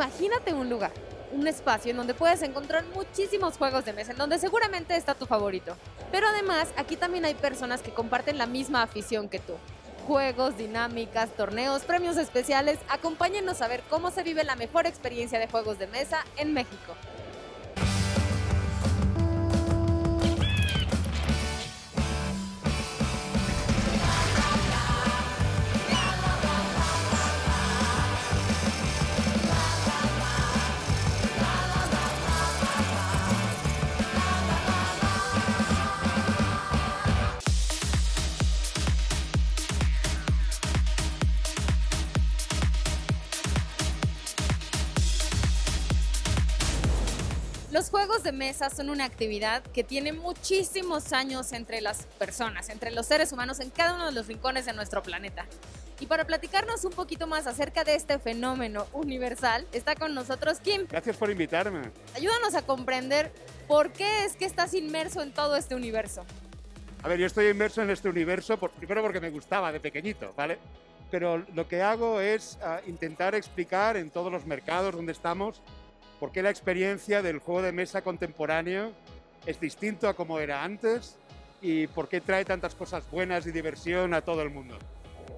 Imagínate un lugar, un espacio en donde puedes encontrar muchísimos juegos de mesa, en donde seguramente está tu favorito. Pero además, aquí también hay personas que comparten la misma afición que tú. Juegos, dinámicas, torneos, premios especiales, acompáñenos a ver cómo se vive la mejor experiencia de juegos de mesa en México. Juegos de mesa son una actividad que tiene muchísimos años entre las personas, entre los seres humanos en cada uno de los rincones de nuestro planeta. Y para platicarnos un poquito más acerca de este fenómeno universal, está con nosotros Kim. Gracias por invitarme. Ayúdanos a comprender por qué es que estás inmerso en todo este universo. A ver, yo estoy inmerso en este universo, por, primero porque me gustaba de pequeñito, ¿vale? Pero lo que hago es uh, intentar explicar en todos los mercados donde estamos por qué la experiencia del juego de mesa contemporáneo es distinto a como era antes y por qué trae tantas cosas buenas y diversión a todo el mundo.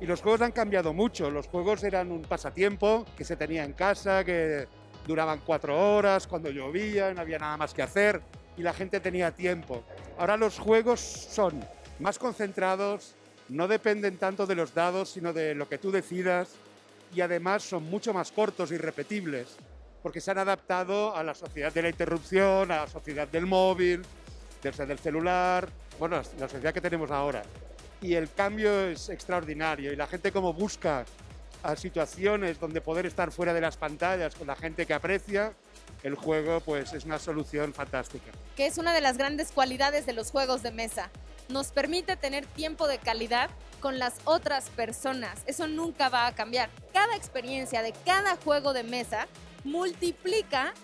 Y los juegos han cambiado mucho. Los juegos eran un pasatiempo que se tenía en casa, que duraban cuatro horas, cuando llovía, no había nada más que hacer y la gente tenía tiempo. Ahora los juegos son más concentrados, no dependen tanto de los dados, sino de lo que tú decidas y además son mucho más cortos y repetibles porque se han adaptado a la sociedad de la interrupción, a la sociedad del móvil, del celular, bueno, la sociedad que tenemos ahora. Y el cambio es extraordinario y la gente como busca a situaciones donde poder estar fuera de las pantallas con la gente que aprecia, el juego pues es una solución fantástica. Que es una de las grandes cualidades de los juegos de mesa. Nos permite tener tiempo de calidad con las otras personas. Eso nunca va a cambiar. Cada experiencia de cada juego de mesa multiplica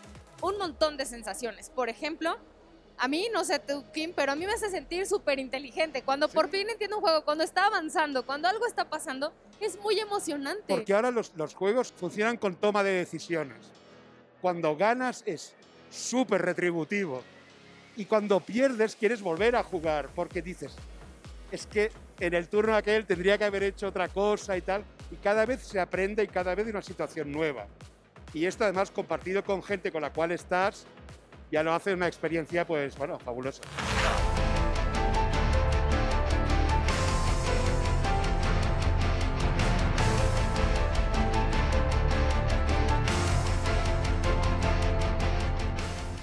un montón de sensaciones. Por ejemplo, a mí, no sé tú, Kim, pero a mí me hace sentir súper inteligente. Cuando por fin entiendo un juego, cuando está avanzando, cuando algo está pasando, es muy emocionante. Porque ahora los, los juegos funcionan con toma de decisiones. Cuando ganas es súper retributivo. Y cuando pierdes quieres volver a jugar porque dices, es que en el turno aquel tendría que haber hecho otra cosa y tal. Y cada vez se aprende y cada vez hay una situación nueva y esto además compartido con gente con la cual estás ya lo hace una experiencia pues bueno, fabulosa.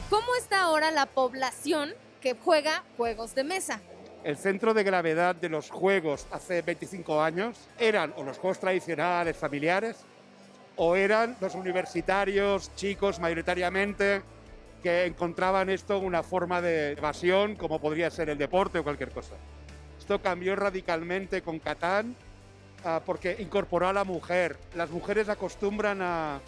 ¿Cómo está ahora la población que juega juegos de mesa? El centro de gravedad de los juegos hace 25 años eran o los juegos tradicionales familiares o eran los universitarios, chicos mayoritariamente, que encontraban esto una forma de evasión, como podría ser el deporte o cualquier cosa. Esto cambió radicalmente con Catán uh, porque incorporó a la mujer. Las mujeres acostumbran a,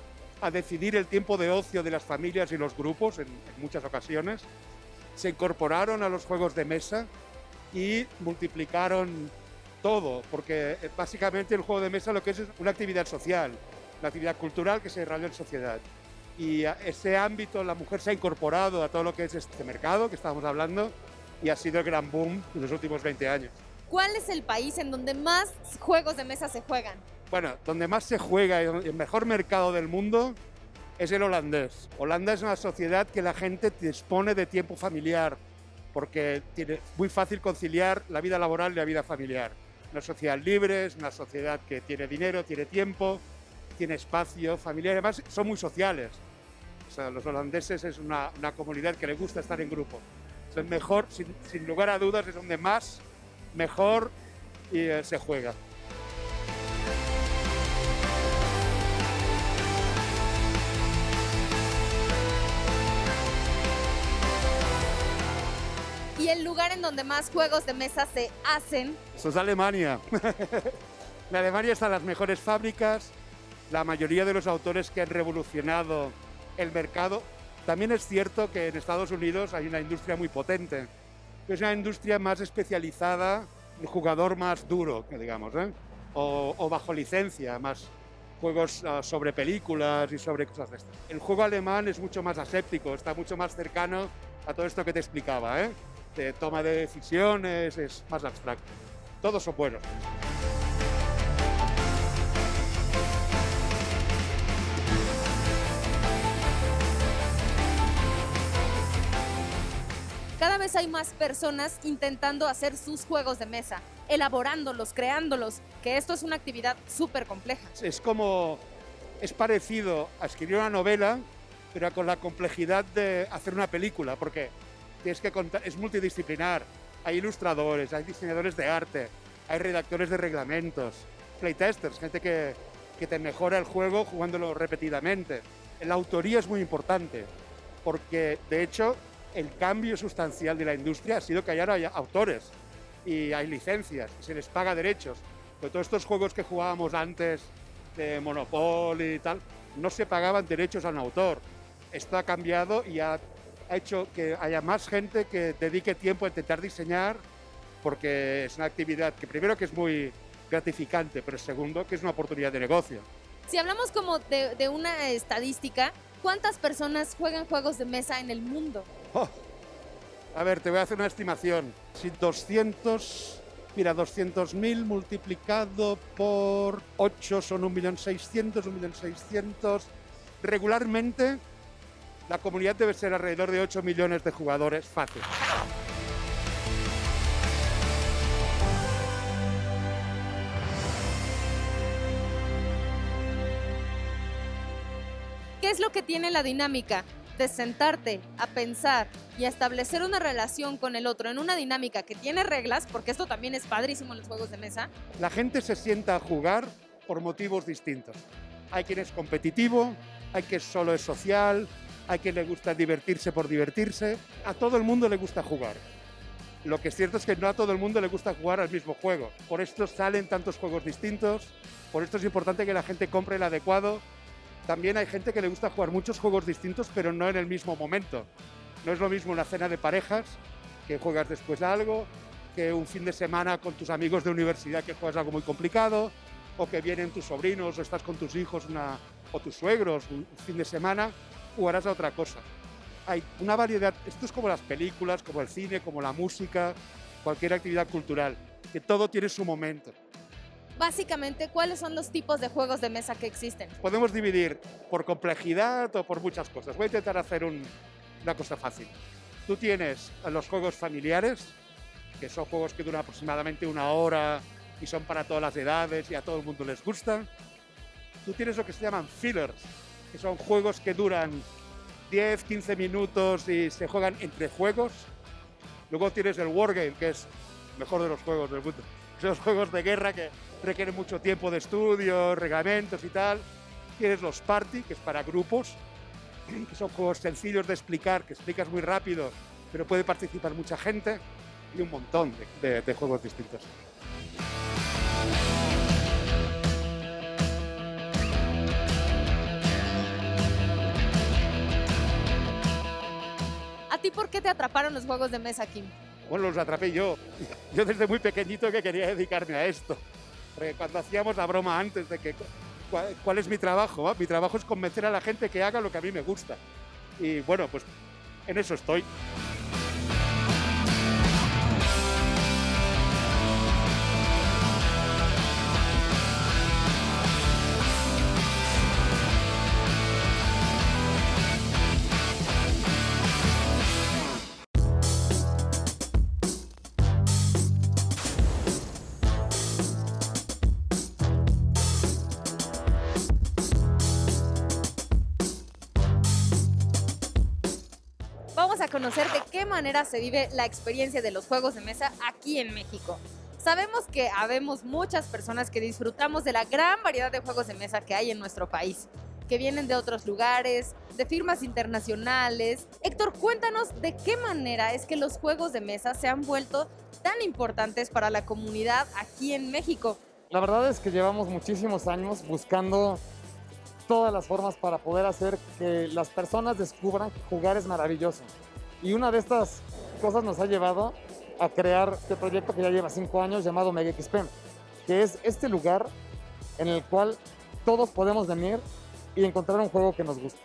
a, decidir el tiempo de ocio de las familias y los grupos en, en muchas ocasiones. Se incorporaron a los juegos de mesa y multiplicaron todo, porque eh, básicamente el juego de mesa lo que es es una actividad social la actividad cultural que se desarrolla en sociedad. Y a ese ámbito la mujer se ha incorporado a todo lo que es este mercado que estábamos hablando y ha sido el gran boom en los últimos 20 años. ¿Cuál es el país en donde más juegos de mesa se juegan? Bueno, donde más se juega y el mejor mercado del mundo es el holandés. Holanda es una sociedad que la gente dispone de tiempo familiar porque tiene muy fácil conciliar la vida laboral y la vida familiar. Una sociedad libre, es una sociedad que tiene dinero, tiene tiempo, tiene espacio familiar, además son muy sociales. O sea, los holandeses es una, una comunidad que le gusta estar en grupo. Es mejor, sin, sin, lugar a dudas, es donde más, mejor y, eh, se juega. ¿Y el lugar en donde más juegos de mesa se hacen? Eso es Alemania. en Alemania están las mejores fábricas, la mayoría de los autores que han revolucionado el mercado. También es cierto que en Estados Unidos hay una industria muy potente, que es una industria más especializada, un jugador más duro, digamos, ¿eh? o, bajo licencia, más, juegos uh, sobre películas y sobre cosas de estas. El juego alemán es mucho más aséptico, está mucho más cercano a todo esto que te explicaba, ¿eh? de toma de decisiones, es más abstracto. Todos son buenos. Hay más personas intentando hacer sus juegos de mesa, elaborándolos, creándolos, que esto es una actividad súper compleja. Es como, es parecido a escribir una novela, pero con la complejidad de hacer una película, porque tienes que es multidisciplinar. Hay ilustradores, hay diseñadores de arte, hay redactores de reglamentos, playtesters, gente que, que te mejora el juego jugándolo repetidamente. La autoría es muy importante, porque de hecho el cambio sustancial de la industria ha sido que ahora hay autores y hay licencias y se les paga derechos. Pero todos estos juegos que jugábamos antes de Monopoly y tal, no se pagaban derechos a un autor. Esto ha cambiado y ha, hecho que haya más gente que dedique tiempo a intentar diseñar porque es una actividad que primero que es muy gratificante, pero segundo que es una oportunidad de negocio. Si hablamos como de una estadística, ¿cuántas personas juegan juegos de mesa en el mundo? Oh. A ver, te voy a hacer una estimación. Si 200, mira, 200.000 multiplicado por 8 son 1.600.000, 1.600.000. Regularmente la comunidad debe ser alrededor de 8 millones de jugadores fácil. ¿Qué es lo que tiene la dinámica? de sentarte a pensar y a establecer una relación con el otro en una dinámica que tiene reglas, porque esto también es padrísimo en los juegos de mesa. La gente se sienta a jugar por motivos distintos. Hay quien es competitivo, hay quien solo es social, hay quien le gusta divertirse por divertirse. A todo el mundo le gusta jugar. Lo que es cierto es que no a todo el mundo le gusta jugar al mismo juego. Por esto salen tantos juegos distintos, por esto es importante que la gente compre el adecuado también hay gente que le gusta jugar muchos juegos distintos, pero no en el mismo momento. No es lo mismo una cena de parejas, que juegas después de algo, que un fin de semana con tus amigos de universidad que juegas algo muy complicado, o que vienen tus sobrinos o estás con tus hijos una, o tus suegros un fin de semana, jugarás a otra cosa. Hay una variedad, esto es como las películas, como el cine, como la música, cualquier actividad cultural, que todo tiene su momento básicamente cuáles son los tipos de juegos de mesa que existen. Podemos dividir por complejidad o por muchas cosas. Voy a intentar hacer un, una cosa fácil. Tú tienes los juegos familiares, que son juegos que duran aproximadamente una hora y son para todas las edades y a todo el mundo les gusta. Tú tienes lo que se llaman fillers, que son juegos que duran 10, 15 minutos y se juegan entre juegos. Luego tienes el Wargame, que es mejor de los juegos del mundo. Esos juegos de guerra que requieren mucho tiempo de estudio, reglamentos y tal. Tienes los party, que es para grupos, que son juegos sencillos de explicar, que explicas muy rápido, pero puede participar mucha gente, y un montón de, de, de juegos distintos. ¿A ti por qué te atraparon los juegos de mesa, Kim? Bueno, los atrapé yo. Yo desde muy pequeñito que quería dedicarme a esto. Porque cuando hacíamos la broma antes de que cuál, es mi trabajo, mi trabajo es convencer a la gente que haga lo que a mí me gusta. Y bueno, pues en eso estoy. Se vive la experiencia de los juegos de mesa aquí en México. Sabemos que habemos muchas personas que disfrutamos de la gran variedad de juegos de mesa que hay en nuestro país, que vienen de otros lugares, de firmas internacionales. Héctor, cuéntanos de qué manera es que los juegos de mesa se han vuelto tan importantes para la comunidad aquí en México. La verdad es que llevamos muchísimos años buscando todas las formas para poder hacer que las personas descubran que jugar es maravilloso. Y una de estas cosas nos ha llevado a crear este proyecto que ya lleva cinco años llamado Mega XP, que es este lugar en el cual todos podemos venir y encontrar un juego que nos guste.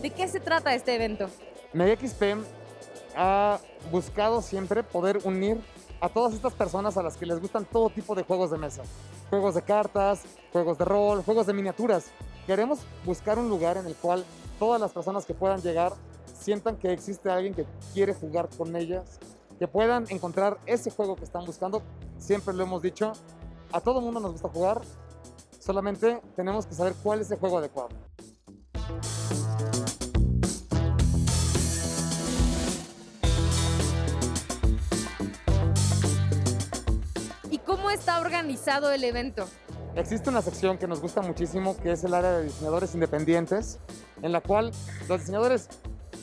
¿De qué se trata este evento? Mega XP ha buscado siempre poder unir a todas estas personas a las que les gustan todo tipo de juegos de mesa. Juegos de cartas, juegos de rol, juegos de miniaturas. Queremos buscar un lugar en el cual todas las personas que puedan llegar sientan que existe alguien que quiere jugar con ellas, que puedan encontrar ese juego que están buscando. Siempre lo hemos dicho, a todo mundo nos gusta jugar, solamente tenemos que saber cuál es el juego adecuado. ¿Y cómo está organizado el evento? Existe una sección que nos gusta muchísimo, que es el área de diseñadores independientes, en la cual los diseñadores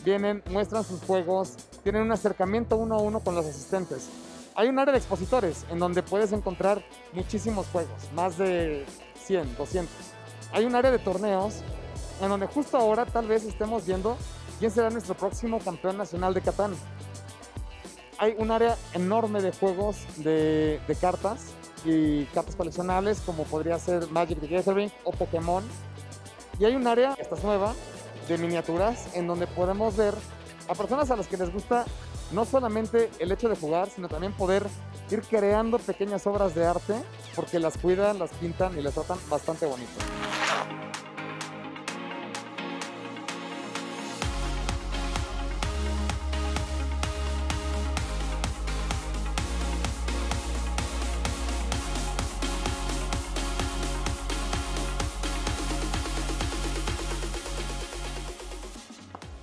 vienen, muestran sus juegos, tienen un acercamiento uno a uno con los asistentes. Hay un área de expositores en donde puedes encontrar muchísimos juegos, más de 100, 200. Hay un área de torneos en donde justo ahora tal vez estemos viendo quién será nuestro próximo campeón nacional de Catán. Hay un área enorme de juegos de, de cartas y cartas coleccionables como podría ser Magic the Gathering o Pokémon. Y hay un área, esta es nueva, de miniaturas en donde podemos ver a personas a las que les gusta no solamente el hecho de jugar, sino también poder ir creando pequeñas obras de arte porque las cuidan, las pintan y las tratan bastante bonito.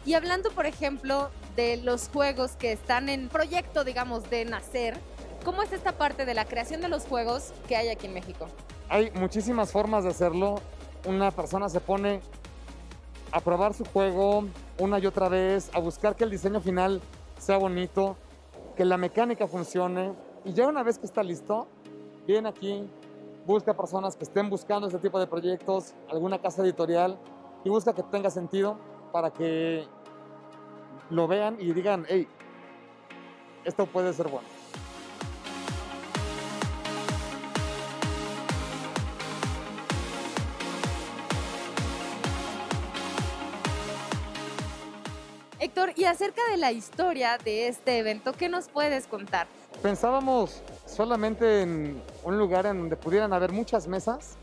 Y hablando, por ejemplo, de los juegos que están en proyecto, digamos, de nacer, ¿cómo es esta parte de la creación de los juegos que hay aquí en México? Hay muchísimas formas de hacerlo. Una persona se pone a probar su juego una y otra vez, a buscar que el diseño final sea bonito, que la mecánica funcione. Y ya una vez que está listo, viene aquí, busca personas que estén buscando este tipo de proyectos, alguna casa editorial, y busca que tenga sentido para que lo vean y digan, hey, esto puede ser bueno. Héctor, y acerca de la historia de este evento, ¿qué nos puedes contar? Pensábamos solamente en un lugar en donde pudieran haber muchas mesas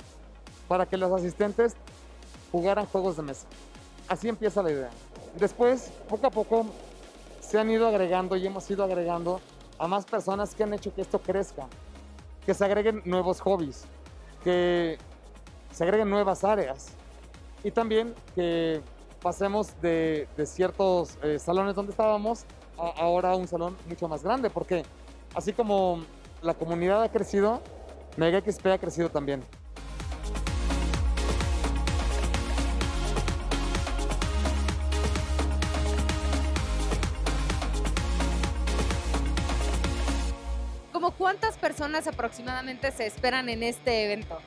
para que los asistentes jugaran juegos de mesa. Así empieza la idea. Después, poco a poco, se han ido agregando y hemos ido agregando a más personas que han hecho que esto crezca, que se agreguen nuevos hobbies, que se agreguen nuevas áreas y también que pasemos de, ciertos eh, salones donde estábamos a ahora un salón mucho más grande, porque así como la comunidad ha crecido, Mega XP ha crecido también. Personas aproximadamente se esperan en este evento?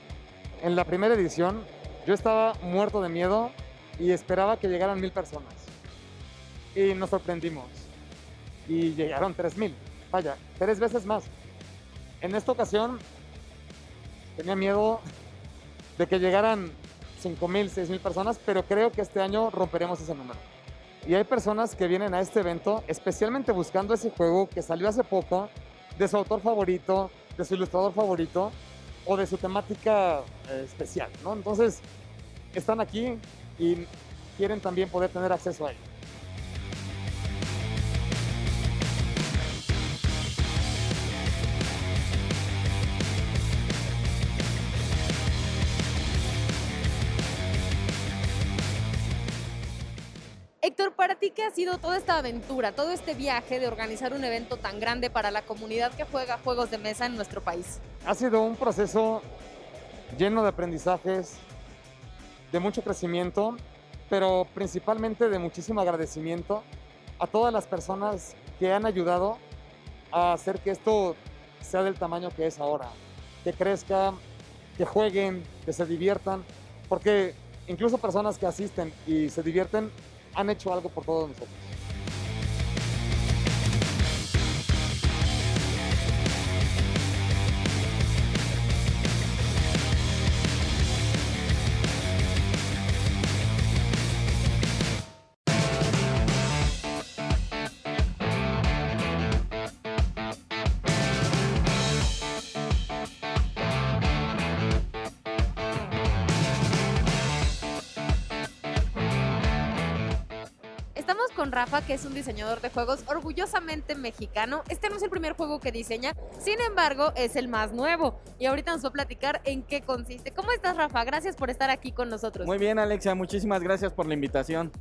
En la primera edición yo estaba muerto de miedo y esperaba que llegaran mil personas. Y nos sorprendimos. Y llegaron tres mil. Vaya, tres veces más. En esta ocasión tenía miedo de que llegaran cinco mil, seis mil personas, pero creo que este año romperemos ese número. Y hay personas que vienen a este evento especialmente buscando ese juego que salió hace poco, de su autor favorito, de su ilustrador favorito o de su temática eh, especial, ¿no? Entonces, están aquí y quieren también poder tener acceso a ello. Ti, ¿qué ha sido toda esta aventura, todo este viaje de organizar un evento tan grande para la comunidad que juega juegos de mesa en nuestro país? Ha sido un proceso lleno de aprendizajes, de mucho crecimiento, pero principalmente de muchísimo agradecimiento a todas las personas que han ayudado a hacer que esto sea del tamaño que es ahora, que crezca, que jueguen, que se diviertan, porque incluso personas que asisten y se divierten han hecho algo por todos nosotros. Con Rafa, que es un diseñador de juegos orgullosamente mexicano. Este no es el primer juego que diseña, sin embargo, es el más nuevo. Y ahorita nos va a platicar en qué consiste. ¿Cómo estás, Rafa? Gracias por estar aquí con nosotros. Muy bien, Alexia, muchísimas gracias por la invitación.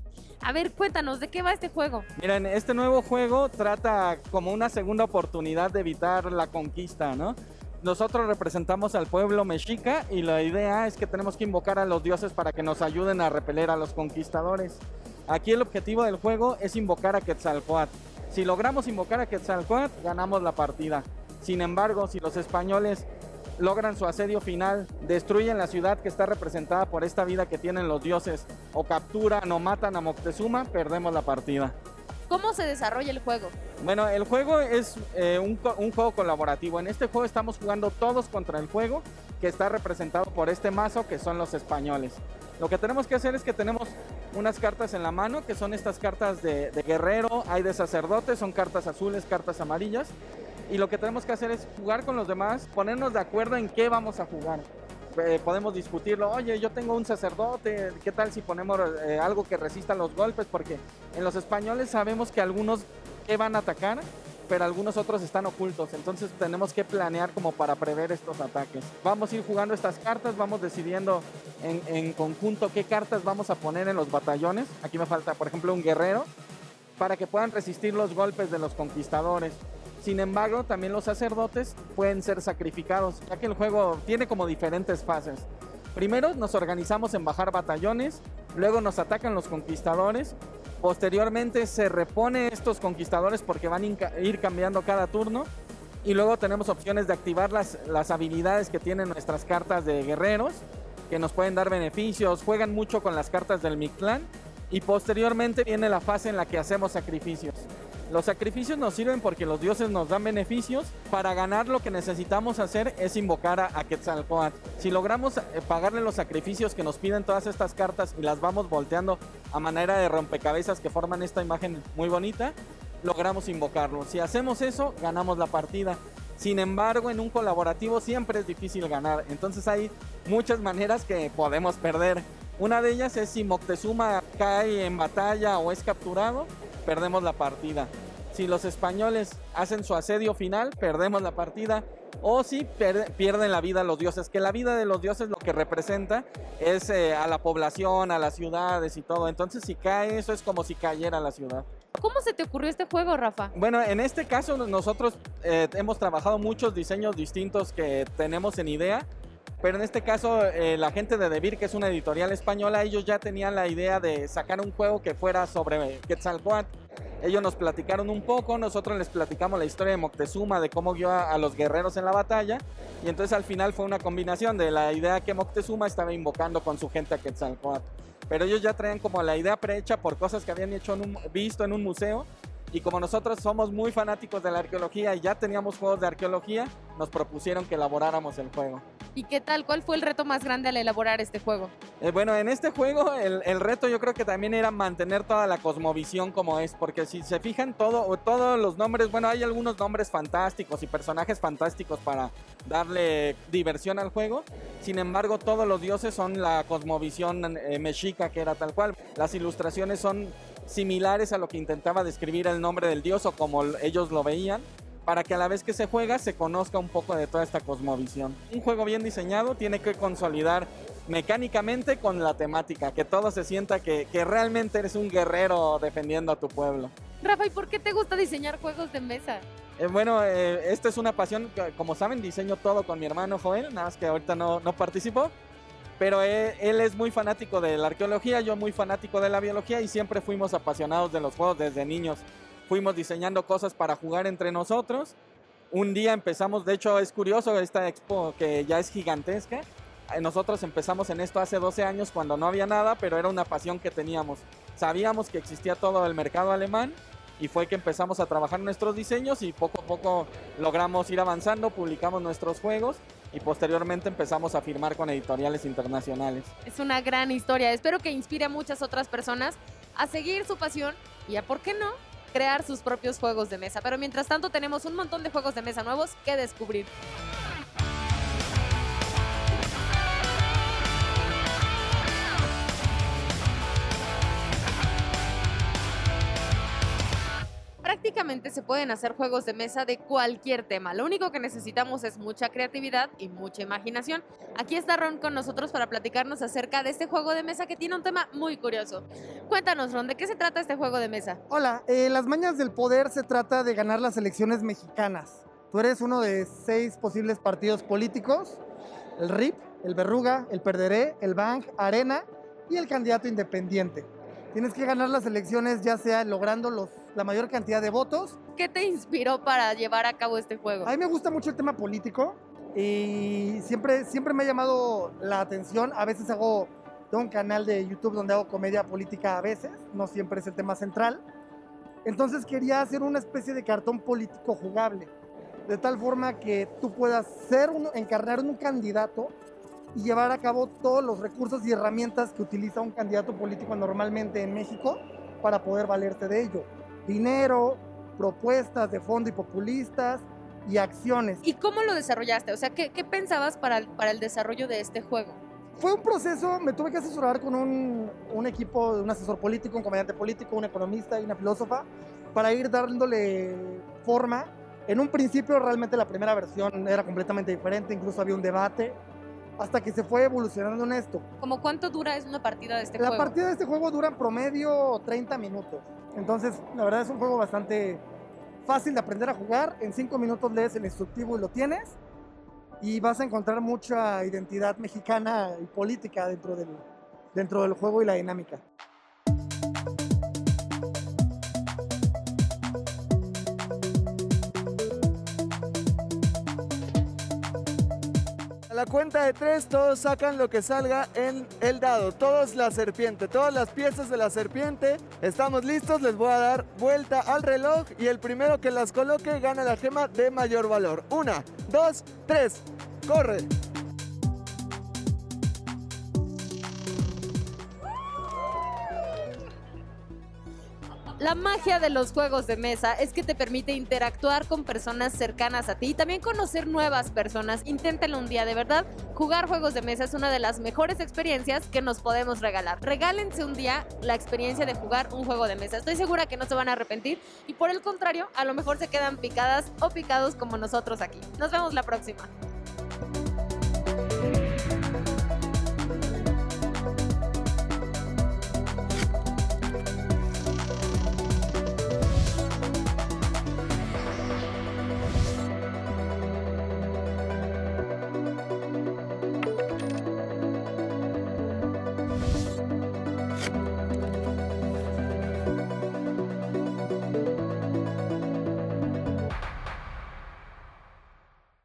A ver, cuéntanos, ¿de qué va este juego? Miren, este nuevo juego trata como una segunda oportunidad de evitar la conquista, ¿no? Nosotros representamos al pueblo mexica y la idea es que tenemos que invocar a los dioses para que nos ayuden a repeler a los conquistadores. Aquí el objetivo del juego es invocar a Quetzalcoatl. Si logramos invocar a Quetzalcoatl, ganamos la partida. Sin embargo, si los españoles logran su asedio final, destruyen la ciudad que está representada por esta vida que tienen los dioses, o capturan o matan a Moctezuma, perdemos la partida. ¿Cómo se desarrolla el juego? Bueno, el juego es eh, un, un, juego colaborativo. En este juego estamos jugando todos contra el juego que está representado por este mazo que son los españoles. Lo que tenemos que hacer es que tenemos unas cartas en la mano que son estas cartas de, guerrero, hay de sacerdote, son cartas azules, cartas amarillas. Y lo que tenemos que hacer es jugar con los demás, ponernos de acuerdo en qué vamos a jugar. Eh, podemos discutirlo, oye, yo tengo un sacerdote, ¿qué tal si ponemos eh, algo que resista los golpes? Porque en los españoles sabemos que algunos que van a atacar, pero algunos otros están ocultos, entonces tenemos que planear como para prever estos ataques. Vamos a ir jugando estas cartas, vamos decidiendo en, conjunto qué cartas vamos a poner en los batallones. Aquí me falta, por ejemplo, un guerrero, para que puedan resistir los golpes de los conquistadores. Sin embargo, también los sacerdotes pueden ser sacrificados, ya que el juego tiene como diferentes fases. Primero nos organizamos en bajar batallones, luego nos atacan los conquistadores, posteriormente se repone estos conquistadores porque van a ir cambiando cada turno. Y luego tenemos opciones de activar las, las habilidades que tienen nuestras cartas de guerreros, que nos pueden dar beneficios, juegan mucho con las cartas del Mictlán. Y posteriormente viene la fase en la que hacemos sacrificios. Los sacrificios nos sirven porque los dioses nos dan beneficios. Para ganar lo que necesitamos hacer es invocar a, a Quetzalcoatl. Si logramos eh, pagarle los sacrificios que nos piden todas estas cartas y las vamos volteando a manera de rompecabezas que forman esta imagen muy bonita, logramos invocarlo. Si hacemos eso, ganamos la partida. Sin embargo, en un colaborativo siempre es difícil ganar. Entonces hay muchas maneras que podemos perder. Una de ellas es si Moctezuma cae en batalla o es capturado, perdemos la partida. Si los españoles hacen su asedio final, perdemos la partida. O si pierden la vida los dioses, que la vida de los dioses lo que representa es eh, a la población, a las ciudades y todo. Entonces si cae eso es como si cayera la ciudad. ¿Cómo se te ocurrió este juego, Rafa? Bueno, en este caso nosotros eh, hemos trabajado muchos diseños distintos que tenemos en idea. Pero en este caso, eh, la gente de Debir, que es una editorial española, ellos ya tenían la idea de sacar un juego que fuera sobre Quetzalcoatl. Ellos nos platicaron un poco, nosotros les platicamos la historia de Moctezuma, de cómo guió a, los guerreros en la batalla. Y entonces al final fue una combinación de la idea que Moctezuma estaba invocando con su gente a Quetzalcoatl. Pero ellos ya traían como la idea prehecha por cosas que habían hecho visto en un museo y como nosotros somos muy fanáticos de la arqueología y ya teníamos juegos de arqueología, nos propusieron que elaboráramos el juego. ¿Y qué tal? ¿Cuál fue el reto más grande al elaborar este juego? Eh, bueno, en este juego el, el, reto yo creo que también era mantener toda la cosmovisión como es, porque si se fijan todo, todos los nombres, bueno, hay algunos nombres fantásticos y personajes fantásticos para darle diversión al juego, sin embargo todos los dioses son la cosmovisión eh, mexica que era tal cual. Las ilustraciones son similares a lo que intentaba describir el nombre del dios o como ellos lo veían, para que a la vez que se juega se conozca un poco de toda esta cosmovisión. Un juego bien diseñado tiene que consolidar mecánicamente con la temática, que todo se sienta que, que realmente eres un guerrero defendiendo a tu pueblo. Rafa, ¿y por qué te gusta diseñar juegos de mesa? Eh, bueno, eh, esta es una pasión, como saben, diseño todo con mi hermano Joel, nada más que ahorita no, no participó pero él, él, es muy fanático de la arqueología, yo muy fanático de la biología y siempre fuimos apasionados de los juegos desde niños. Fuimos diseñando cosas para jugar entre nosotros. Un día empezamos, de hecho es curioso esta expo que ya es gigantesca. Nosotros empezamos en esto hace 12 años cuando no había nada, pero era una pasión que teníamos. Sabíamos que existía todo el mercado alemán y fue que empezamos a trabajar nuestros diseños y poco a poco logramos ir avanzando, publicamos nuestros juegos y posteriormente empezamos a firmar con editoriales internacionales. Es una gran historia, espero que inspire a muchas otras personas a seguir su pasión y a, ¿por qué no?, crear sus propios juegos de mesa. Pero mientras tanto tenemos un montón de juegos de mesa nuevos que descubrir. Básicamente se pueden hacer juegos de mesa de cualquier tema. Lo único que necesitamos es mucha creatividad y mucha imaginación. Aquí está Ron con nosotros para platicarnos acerca de este juego de mesa que tiene un tema muy curioso. Cuéntanos, Ron, ¿de qué se trata este juego de mesa? Hola, eh, Las Mañas del Poder se trata de ganar las elecciones mexicanas. Tú eres uno de seis posibles partidos políticos, el RIP, el Berruga, el Perderé, el Bank, Arena y el candidato independiente. Tienes que ganar las elecciones ya sea logrando los, la mayor cantidad de votos. ¿Qué te inspiró para llevar a cabo este juego? A mí me gusta mucho el tema político y siempre, siempre me ha llamado la atención. A veces hago, tengo un canal de YouTube donde hago comedia política a veces, no siempre es el tema central. Entonces quería hacer una especie de cartón político jugable, de tal forma que tú puedas ser uno, encarnar un candidato y llevar a cabo todos los recursos y herramientas que utiliza un candidato político normalmente en México para poder valerse de ello. Dinero, propuestas de fondo y populistas y acciones. ¿Y cómo lo desarrollaste? O sea, ¿qué, qué pensabas para el, para el desarrollo de este juego? Fue un proceso, me tuve que asesorar con un, un equipo, un asesor político, un comediante político, un economista y una filósofa para ir dándole forma. En un principio realmente la primera versión era completamente diferente, incluso había un debate, hasta que se fue evolucionando en esto. ¿Cómo cuánto dura es una partida de este La juego? partida de este juego dura en promedio 30 minutos. Entonces, la verdad es un juego bastante fácil de aprender a jugar. En 5 minutos lees el instructivo y lo tienes. Y vas a encontrar mucha identidad mexicana y política dentro del, dentro del juego y la dinámica. La cuenta de tres, todos sacan lo que salga en el dado. Todos la serpiente, todas las piezas de la serpiente. Estamos listos, les voy a dar vuelta al reloj y el primero que las coloque gana la gema de mayor valor. Una, dos, tres, corre. La magia de los juegos de mesa es que te permite interactuar con personas cercanas a ti y también conocer nuevas personas. Inténtenlo un día, de verdad. Jugar juegos de mesa es una de las mejores experiencias que nos podemos regalar. Regálense un día la experiencia de jugar un juego de mesa. Estoy segura que no se van a arrepentir y por el contrario, a lo mejor se quedan picadas o picados como nosotros aquí. Nos vemos la próxima.